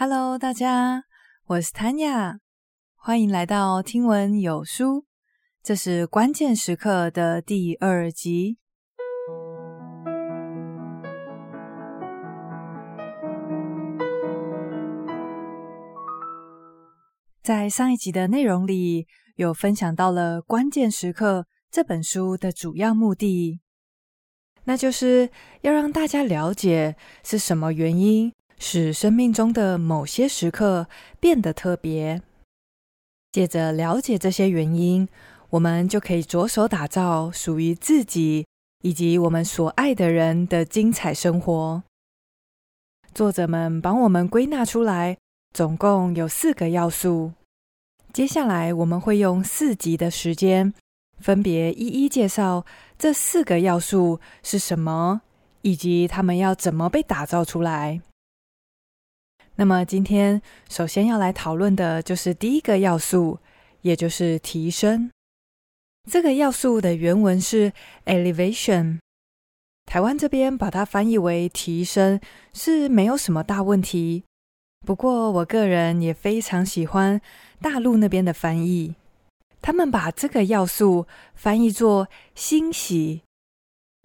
Hello，大家，我是 Tanya，欢迎来到听闻有书。这是关键时刻的第二集。在上一集的内容里，有分享到了《关键时刻》这本书的主要目的，那就是要让大家了解是什么原因。使生命中的某些时刻变得特别。借着了解这些原因，我们就可以着手打造属于自己以及我们所爱的人的精彩生活。作者们帮我们归纳出来，总共有四个要素。接下来我们会用四集的时间，分别一一介绍这四个要素是什么，以及它们要怎么被打造出来。那么今天首先要来讨论的就是第一个要素，也就是提升。这个要素的原文是 elevation，台湾这边把它翻译为提升是没有什么大问题。不过我个人也非常喜欢大陆那边的翻译，他们把这个要素翻译作欣喜。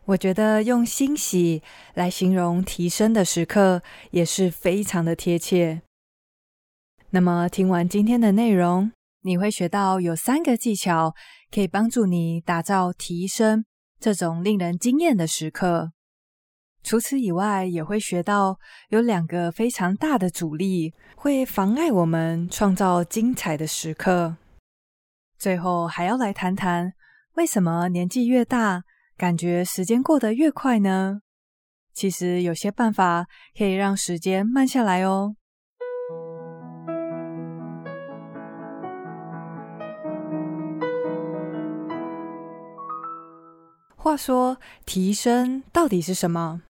我觉得用欣喜来形容提升的时刻也是非常的贴切。那么听完今天的内容，你会学到有三个技巧可以帮助你打造提升这种令人惊艳的时刻。除此以外，也会学到有两个非常大的阻力会妨碍我们创造精彩的时刻。最后还要来谈谈为什么年纪越大，感觉时间过得越快呢？其实有些办法可以让时间慢下来哦。话说，提升到底是什么？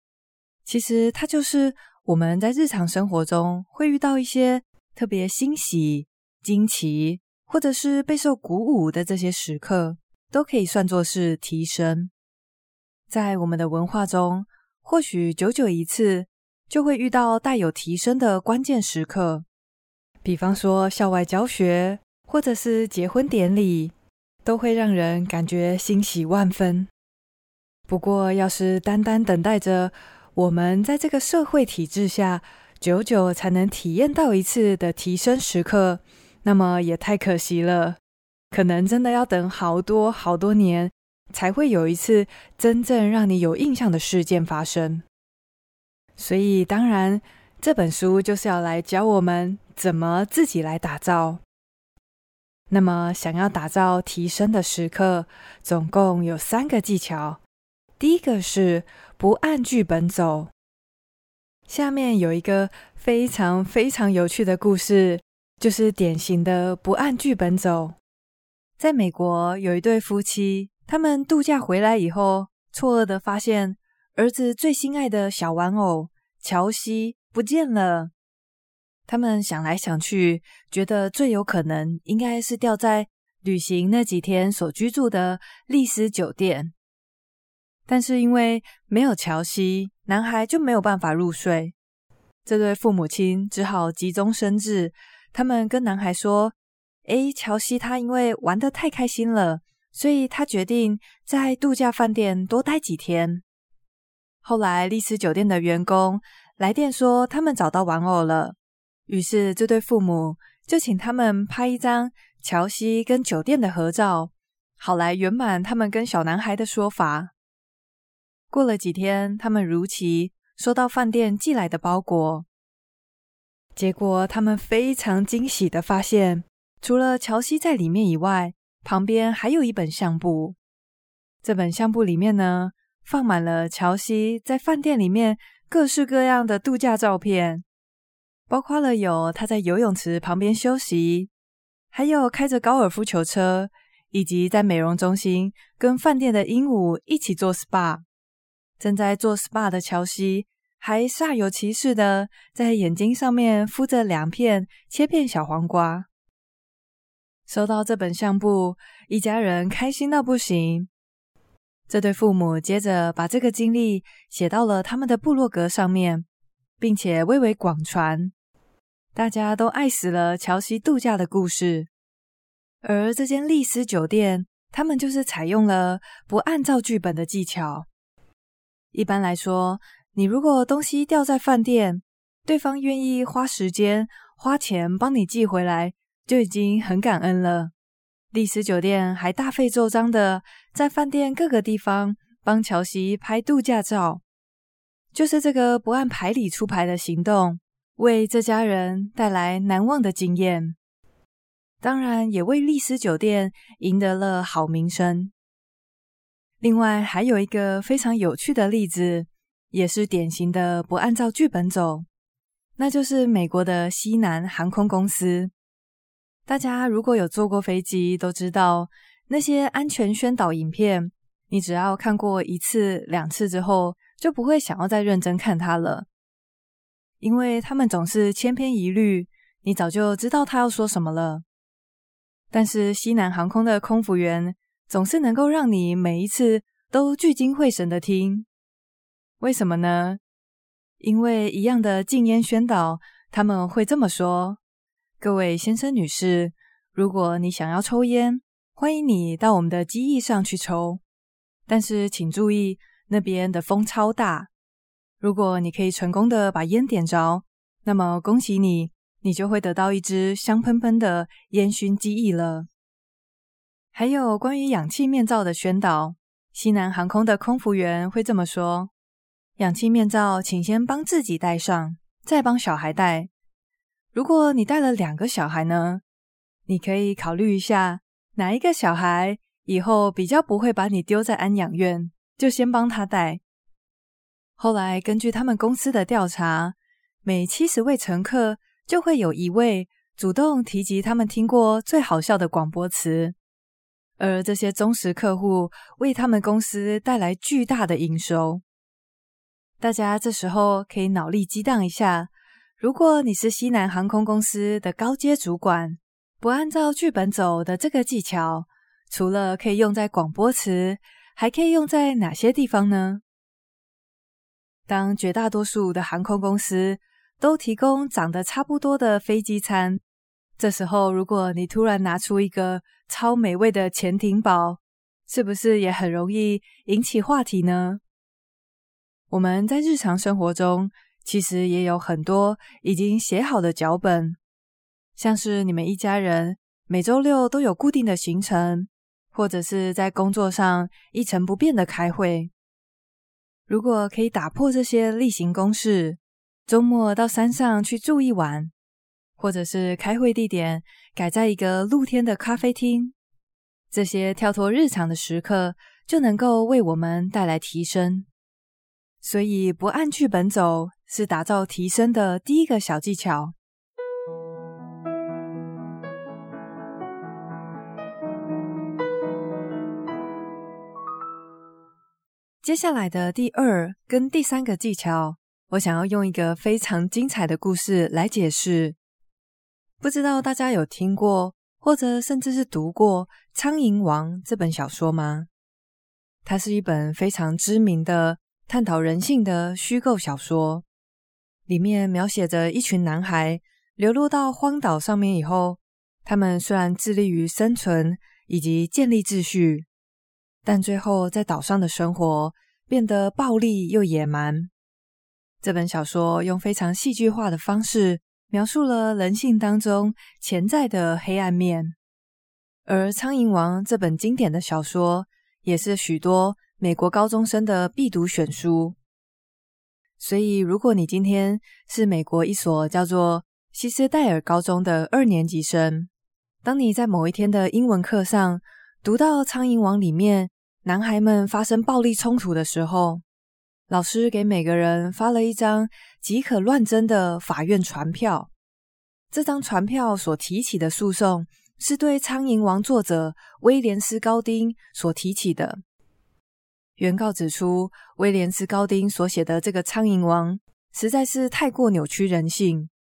其实它就是我们在日常生活中会遇到一些特别欣喜、惊奇，或者是备受鼓舞的这些时刻，都可以算作是提升。在我们的文化中，或许久久一次就会遇到带有提升的关键时刻，比方说校外教学，或者是结婚典礼，都会让人感觉欣喜万分。不过，要是单单等待着我们在这个社会体制下久久才能体验到一次的提升时刻，那么也太可惜了，可能真的要等好多好多年。才会有一次真正让你有印象的事件发生。所以，当然，这本书就是要来教我们怎么自己来打造。那么，想要打造提升的时刻，总共有三个技巧。第一个是不按剧本走。下面有一个非常非常有趣的故事，就是典型的不按剧本走。在美国，有一对夫妻。他们度假回来以后，错愕的发现儿子最心爱的小玩偶乔西不见了。他们想来想去，觉得最有可能应该是掉在旅行那几天所居住的丽思酒店。但是因为没有乔西，男孩就没有办法入睡。这对父母亲只好急中生智，他们跟男孩说：“诶，乔西他因为玩得太开心了。”所以他决定在度假饭店多待几天。后来，丽思酒店的员工来电说他们找到玩偶了，于是这对父母就请他们拍一张乔西跟酒店的合照，好来圆满他们跟小男孩的说法。过了几天，他们如期收到饭店寄来的包裹，结果他们非常惊喜的发现，除了乔西在里面以外，旁边还有一本相簿，这本相簿里面呢，放满了乔西在饭店里面各式各样的度假照片，包括了有他在游泳池旁边休息，还有开着高尔夫球车，以及在美容中心跟饭店的鹦鹉一起做 SPA。正在做 SPA 的乔西还煞有其事的在眼睛上面敷着两片切片小黄瓜。收到这本相簿，一家人开心到不行。这对父母接着把这个经历写到了他们的部落格上面，并且蔚为广传。大家都爱死了乔西度假的故事。而这间丽思酒店，他们就是采用了不按照剧本的技巧。一般来说，你如果东西掉在饭店，对方愿意花时间、花钱帮你寄回来，就已经很感恩了。丽思酒店还大费周章的在饭店各个地方帮乔西拍度假照，就是这个不按牌理出牌的行动，为这家人带来难忘的经验。当然，也为丽思酒店赢得了好名声。另外，还有一个非常有趣的例子，也是典型的不按照剧本走，那就是美国的西南航空公司。大家如果有坐过飞机，都知道那些安全宣导影片，你只要看过一次、两次之后，就不会想要再认真看它了，因为他们总是千篇一律，你早就知道他要说什么了。但是西南航空的空服员总是能够让你每一次都聚精会神的听，为什么呢？因为一样的禁烟宣导，他们会这么说。各位先生、女士，如果你想要抽烟，欢迎你到我们的机翼上去抽。但是请注意，那边的风超大。如果你可以成功的把烟点着，那么恭喜你，你就会得到一支香喷喷的烟熏机翼了。还有关于氧气面罩的宣导，西南航空的空服员会这么说：氧气面罩，请先帮自己戴上，再帮小孩戴。如果你带了两个小孩呢，你可以考虑一下哪一个小孩以后比较不会把你丢在安养院，就先帮他带。后来根据他们公司的调查，每七十位乘客就会有一位主动提及他们听过最好笑的广播词，而这些忠实客户为他们公司带来巨大的营收。大家这时候可以脑力激荡一下。如果你是西南航空公司的高阶主管，不按照剧本走的这个技巧，除了可以用在广播词，还可以用在哪些地方呢？当绝大多数的航空公司都提供长得差不多的飞机餐，这时候如果你突然拿出一个超美味的潜艇堡，是不是也很容易引起话题呢？我们在日常生活中，其实也有很多已经写好的脚本，像是你们一家人每周六都有固定的行程，或者是在工作上一成不变的开会。如果可以打破这些例行公事，周末到山上去住一晚，或者是开会地点改在一个露天的咖啡厅，这些跳脱日常的时刻就能够为我们带来提升。所以不按剧本走，是打造提升的第一个小技巧。接下来的第二跟第三个技巧，我想要用一个非常精彩的故事来解释。不知道大家有听过，或者甚至是读过《苍蝇王》这本小说吗？它是一本非常知名的探讨人性的虚构小说。里面描写着一群男孩流落到荒岛上面以后，他们虽然致力于生存以及建立秩序，但最后在岛上的生活变得暴力又野蛮。这本小说用非常戏剧化的方式描述了人性当中潜在的黑暗面，而《苍蝇王》这本经典的小说也是许多美国高中生的必读选书。所以，如果你今天是美国一所叫做西斯戴尔高中的二年级生，当你在某一天的英文课上读到《苍蝇王》里面男孩们发生暴力冲突的时候，老师给每个人发了一张即可乱真的法院传票。这张传票所提起的诉讼是对《苍蝇王》作者威廉斯·高丁所提起的。原告指出，威廉斯·高丁所写的这个《苍蝇王》实在是太过扭曲人性，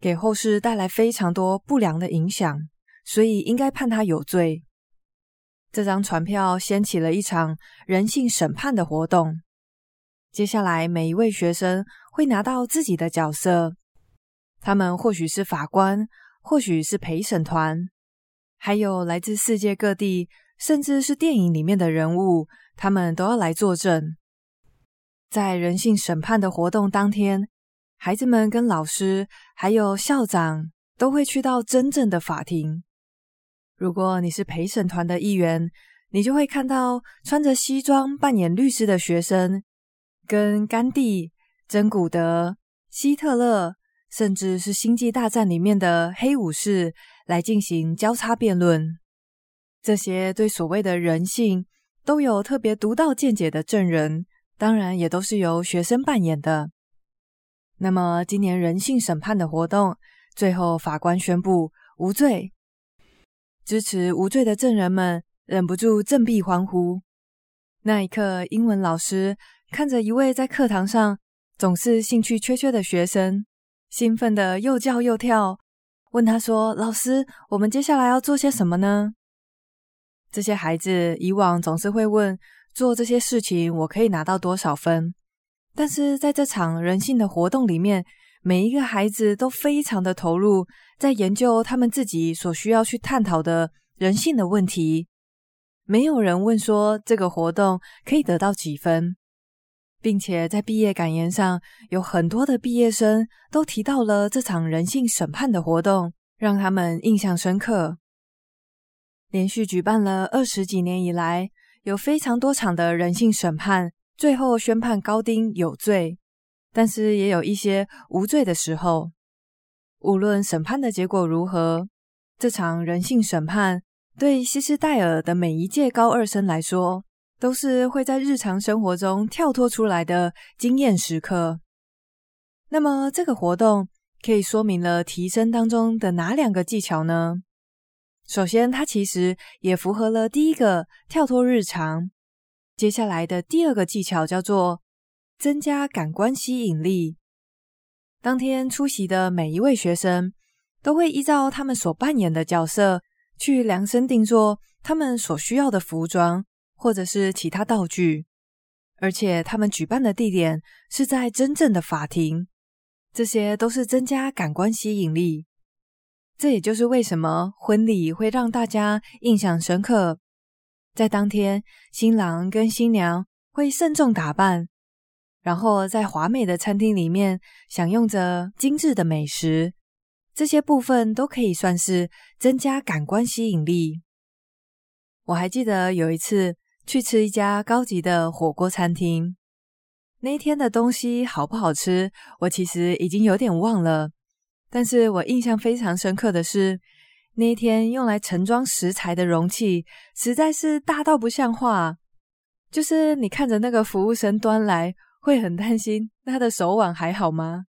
给后世带来非常多不良的影响，所以应该判他有罪。这张传票掀起了一场人性审判的活动。接下来，每一位学生会拿到自己的角色，他们或许是法官，或许是陪审团，还有来自世界各地，甚至是电影里面的人物，他们都要来作证。在人性审判的活动当天，孩子们跟老师还有校长都会去到真正的法庭。如果你是陪审团的一员，你就会看到穿着西装扮演律师的学生，跟甘地、珍古德、希特勒。甚至是《星际大战》里面的黑武士来进行交叉辩论，这些对所谓的人性都有特别独到见解的证人，当然也都是由学生扮演的。那么，今年人性审判的活动，最后法官宣布无罪，支持无罪的证人们忍不住振臂欢呼。那一刻，英文老师看着一位在课堂上总是兴趣缺缺的学生。兴奋的又叫又跳，问他说：“老师，我们接下来要做些什么呢？”这些孩子以往总是会问：“做这些事情，我可以拿到多少分？”但是在这场人性的活动里面，每一个孩子都非常的投入，在研究他们自己所需要去探讨的人性的问题。没有人问说这个活动可以得到几分。并且在毕业感言上，有很多的毕业生都提到了这场人性审判的活动，让他们印象深刻。连续举办了二十几年以来，有非常多场的人性审判，最后宣判高丁有罪，但是也有一些无罪的时候。无论审判的结果如何，这场人性审判对西斯戴尔的每一届高二生来说，都是会在日常生活中跳脱出来的经验时刻。那么，这个活动可以说明了提升当中的哪两个技巧呢？首先，它其实也符合了第一个跳脱日常。接下来的第二个技巧叫做增加感官吸引力。当天出席的每一位学生都会依照他们所扮演的角色去量身定做他们所需要的服装。或者是其他道具，而且他们举办的地点是在真正的法庭，这些都是增加感官吸引力。这也就是为什么婚礼会让大家印象深刻。在当天，新郎跟新娘会慎重打扮，然后在华美的餐厅里面享用着精致的美食，这些部分都可以算是增加感官吸引力。我还记得有一次。去吃一家高级的火锅餐厅，那一天的东西好不好吃，我其实已经有点忘了。但是我印象非常深刻的是，那一天用来盛装食材的容器实在是大到不像话。就是你看着那个服务生端来，会很担心他的手腕还好吗？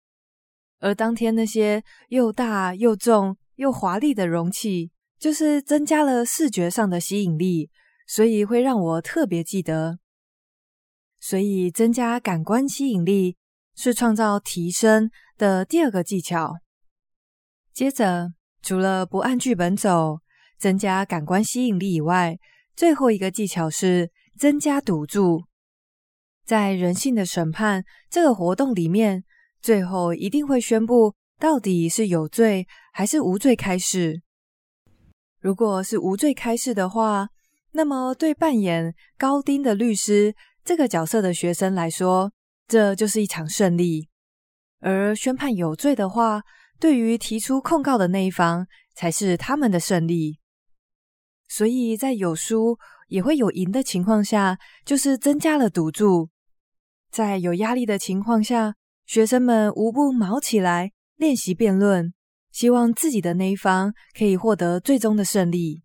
而当天那些又大又重又华丽的容器，就是增加了视觉上的吸引力。所以会让我特别记得，所以增加感官吸引力是创造提升的第二个技巧。接着，除了不按剧本走，增加感官吸引力以外，最后一个技巧是增加赌注。在人性的审判这个活动里面，最后一定会宣布到底是有罪还是无罪开始。如果是无罪开始的话，那么，对扮演高丁的律师这个角色的学生来说，这就是一场胜利；而宣判有罪的话，对于提出控告的那一方才是他们的胜利。所以在有输也会有赢的情况下，就是增加了赌注。在有压力的情况下，学生们无不卯起来练习辩论，希望自己的那一方可以获得最终的胜利。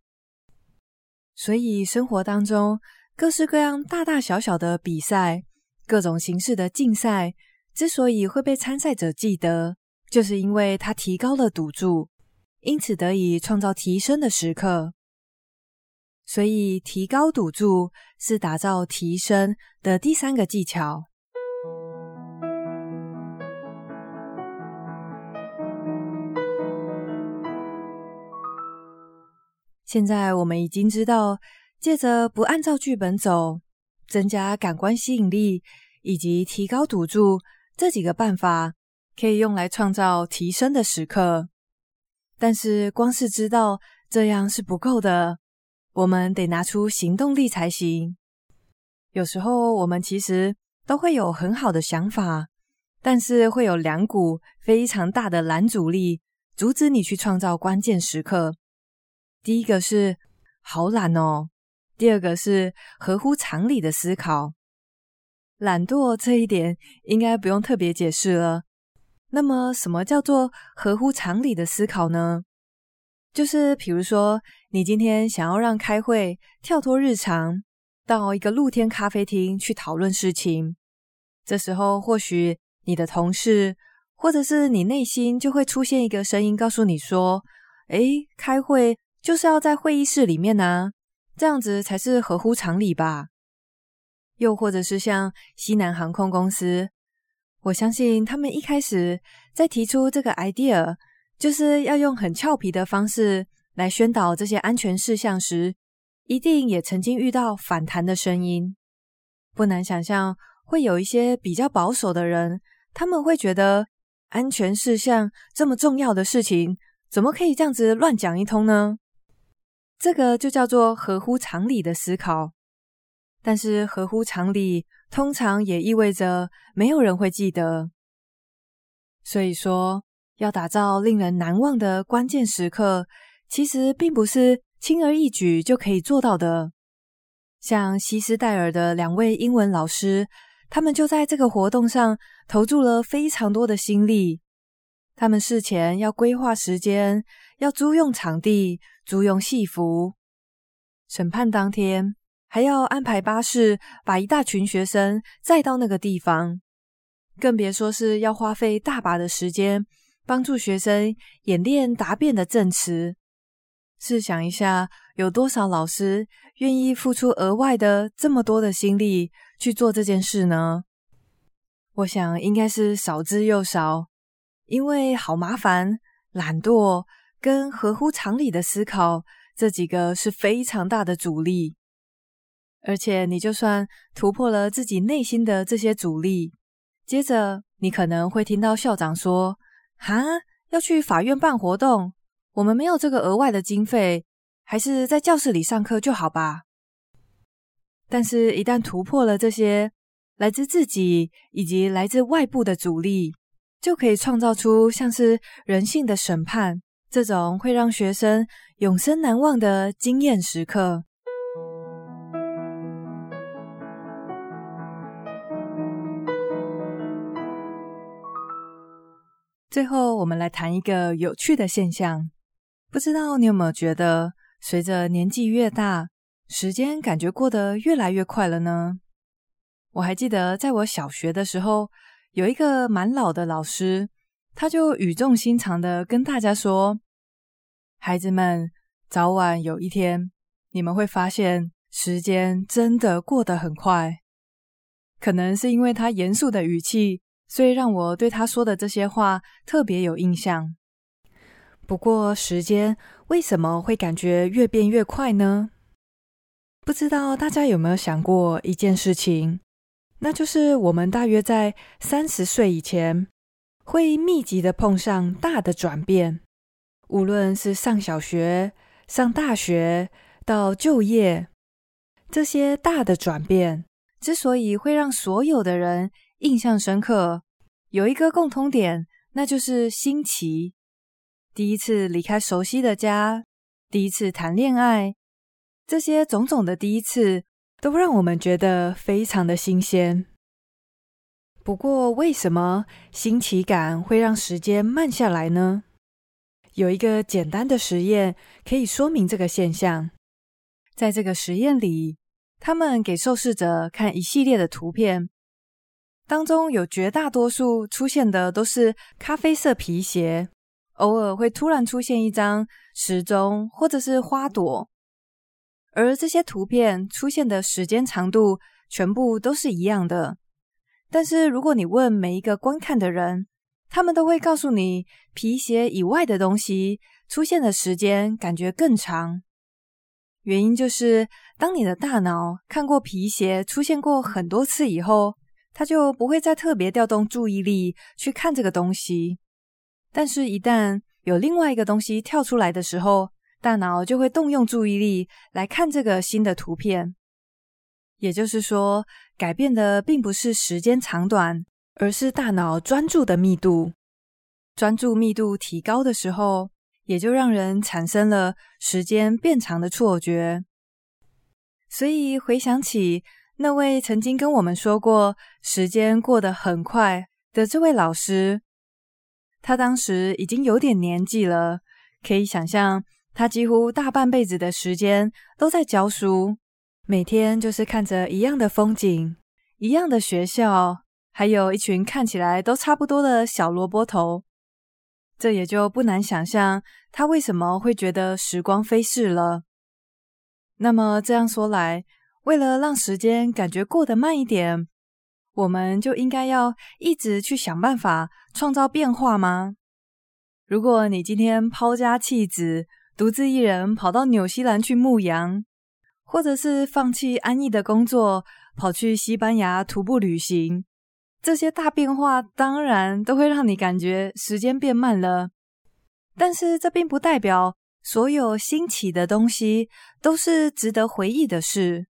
所以，生活当中各式各样大大小小的比赛，各种形式的竞赛，之所以会被参赛者记得，就是因为它提高了赌注，因此得以创造提升的时刻。所以，提高赌注是打造提升的第三个技巧。现在我们已经知道，借着不按照剧本走，增加感官吸引力，以及提高赌注这几个办法，可以用来创造提升的时刻。但是，光是知道这样是不够的，我们得拿出行动力才行。有时候，我们其实都会有很好的想法，但是会有两股非常大的拦阻力，阻止你去创造关键时刻。第一个是好懒哦，第二个是合乎常理的思考。懒惰这一点应该不用特别解释了。那么，什么叫做合乎常理的思考呢？就是比如说，你今天想要让开会跳脱日常，到一个露天咖啡厅去讨论事情，这时候或许你的同事或者是你内心就会出现一个声音，告诉你说：“诶，开会就是要在会议室里面啊，这样子才是合乎常理吧？”又或者是像西南航空公司。我相信他们一开始在提出这个 idea，就是要用很俏皮的方式来宣导这些安全事项时，一定也曾经遇到反弹的声音。不难想象，会有一些比较保守的人，他们会觉得安全事项这么重要的事情，怎么可以这样子乱讲一通呢？这个就叫做合乎常理的思考。但是合乎常理，通常也意味着没有人会记得。所以说，要打造令人难忘的关键时刻，其实并不是轻而易举就可以做到的。像西斯戴尔的两位英文老师，他们就在这个活动上投注了非常多的心力。他们事前要规划时间，要租用场地，租用戏服，审判当天，还要安排巴士把一大群学生载到那个地方，更别说是要花费大把的时间帮助学生演练答辩的证词。试想一下，有多少老师愿意付出额外的这么多的心力去做这件事呢？我想应该是少之又少，因为好麻烦、懒惰跟合乎常理的思考这几个是非常大的阻力。而且，你就算突破了自己内心的这些阻力，接着你可能会听到校长说：“哈，要去法院办活动，我们没有这个额外的经费，还是在教室里上课就好吧。”但是，一旦突破了这些来自自己以及来自外部的阻力，就可以创造出像是人性的审判这种会让学生永生难忘的经验时刻。最后，我们来谈一个有趣的现象。不知道你有没有觉得，随着年纪越大，时间感觉过得越来越快了呢？我还记得，在我小学的时候，有一个蛮老的老师，他就语重心长的跟大家说：“孩子们，早晚有一天，你们会发现，时间真的过得很快。”可能是因为他严肃的语气。所以让我对他说的这些话特别有印象。不过，时间为什么会感觉越变越快呢？不知道大家有没有想过一件事情，那就是我们大约在三十岁以前，会密集的碰上大的转变，无论是上小学、上大学到就业，这些大的转变之所以会让所有的人印象深刻，有一个共通点，那就是新奇。第一次离开熟悉的家，第一次谈恋爱，这些种种的第一次，都让我们觉得非常的新鲜。不过，为什么新奇感会让时间慢下来呢？有一个简单的实验可以说明这个现象。在这个实验里，他们给受试者看一系列的图片。当中有绝大多数出现的都是咖啡色皮鞋，偶尔会突然出现一张时钟或者是花朵，而这些图片出现的时间长度全部都是一样的。但是如果你问每一个观看的人，他们都会告诉你，皮鞋以外的东西出现的时间感觉更长。原因就是当你的大脑看过皮鞋出现过很多次以后，他就不会再特别调动注意力去看这个东西。但是，一旦有另外一个东西跳出来的时候，大脑就会动用注意力来看这个新的图片。也就是说，改变的并不是时间长短，而是大脑专注的密度。专注密度提高的时候，也就让人产生了时间变长的错觉。所以回想起那位曾经跟我们说过时间过得很快的这位老师，他当时已经有点年纪了，可以想象他几乎大半辈子的时间都在教书。每天就是看着一样的风景，一样的学校，还有一群看起来都差不多的小萝卜头，这也就不难想象他为什么会觉得时光飞逝了。那么这样说来，为了让时间感觉过得慢一点，我们就应该要一直去想办法创造变化吗？如果你今天抛家弃子，独自一人跑到纽西兰去牧羊，或者是放弃安逸的工作，跑去西班牙徒步旅行，这些大变化当然都会让你感觉时间变慢了。但是这并不代表所有新奇的东西都是值得回忆的事。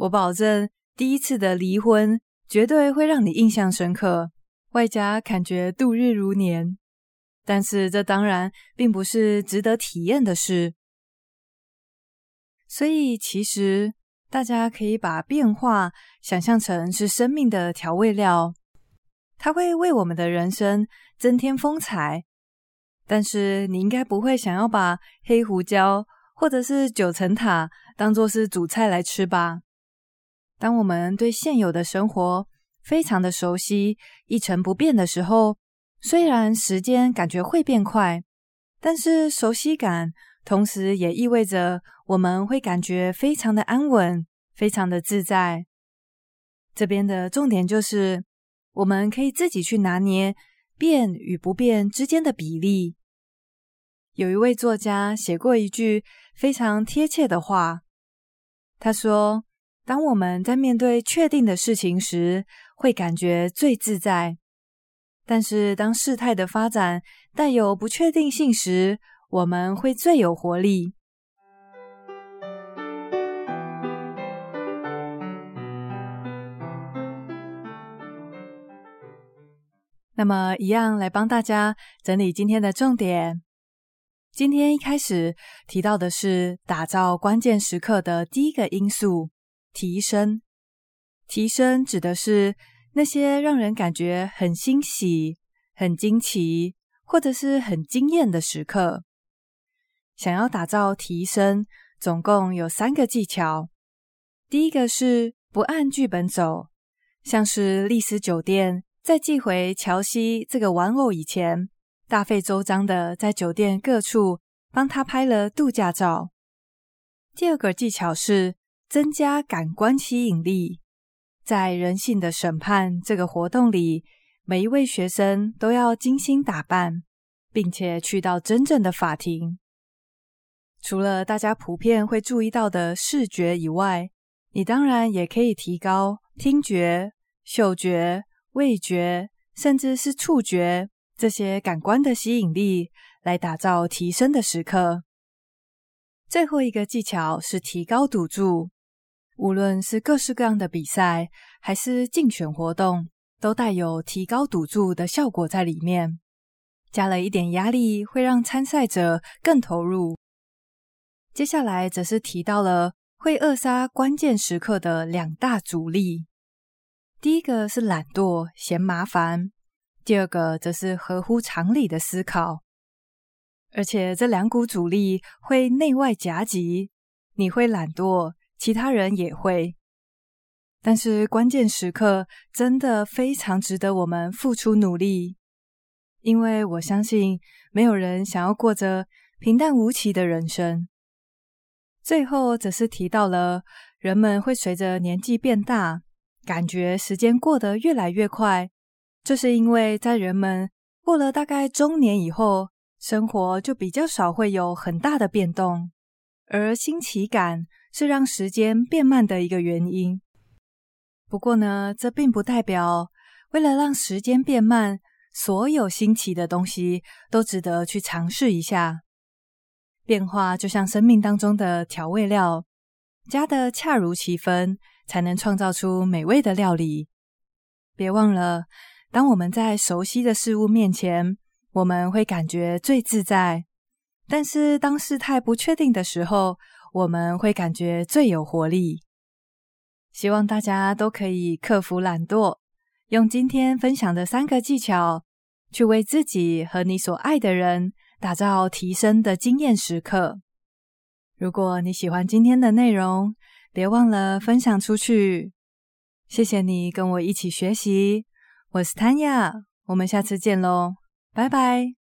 我保证，第一次的离婚绝对会让你印象深刻，外加感觉度日如年。但是这当然并不是值得体验的事。所以，其实大家可以把变化想象成是生命的调味料，它会为我们的人生增添风采。但是，你应该不会想要把黑胡椒或者是九层塔当做是主菜来吃吧？当我们对现有的生活非常的熟悉、一成不变的时候，虽然时间感觉会变快，但是熟悉感。同时也意味着我们会感觉非常的安稳，非常的自在。这边的重点就是，我们可以自己去拿捏变与不变之间的比例。有一位作家写过一句非常贴切的话，他说：“当我们在面对确定的事情时，会感觉最自在；但是当事态的发展带有不确定性时，”我们会最有活力。那么，一样来帮大家整理今天的重点。今天一开始提到的是打造关键时刻的第一个因素——提升。提升指的是那些让人感觉很欣喜、很惊奇，或者是很惊艳的时刻。想要打造提升，总共有三个技巧。第一个是不按剧本走，像是丽思酒店在寄回乔西这个玩偶以前，大费周章的在酒店各处帮他拍了度假照。第二个技巧是增加感官吸引力，在人性的审判这个活动里，每一位学生都要精心打扮，并且去到真正的法庭。除了大家普遍会注意到的视觉以外，你当然也可以提高听觉、嗅觉、味觉，甚至是触觉这些感官的吸引力，来打造提升的时刻。最后一个技巧是提高赌注，无论是各式各样的比赛，还是竞选活动，都带有提高赌注的效果在里面。加了一点压力，会让参赛者更投入。接下来则是提到了会扼杀关键时刻的两大阻力，第一个是懒惰嫌麻烦，第二个则是合乎常理的思考。而且这两股阻力会内外夹击，你会懒惰，其他人也会。但是关键时刻真的非常值得我们付出努力，因为我相信没有人想要过着平淡无奇的人生。最后则是提到了人们会随着年纪变大，感觉时间过得越来越快。这是因为在人们过了大概中年以后，生活就比较少会有很大的变动，而新奇感是让时间变慢的一个原因。不过呢，这并不代表为了让时间变慢，所有新奇的东西都值得去尝试一下。变化就像生命当中的调味料，加的恰如其分，才能创造出美味的料理。别忘了，当我们在熟悉的事物面前，我们会感觉最自在；但是当事态不确定的时候，我们会感觉最有活力。希望大家都可以克服懒惰，用今天分享的三个技巧，去为自己和你所爱的人打造提升的经验时刻。如果你喜欢今天的内容，别忘了分享出去。谢谢你跟我一起学习，我是 Tanya，我们下次见喽，拜拜。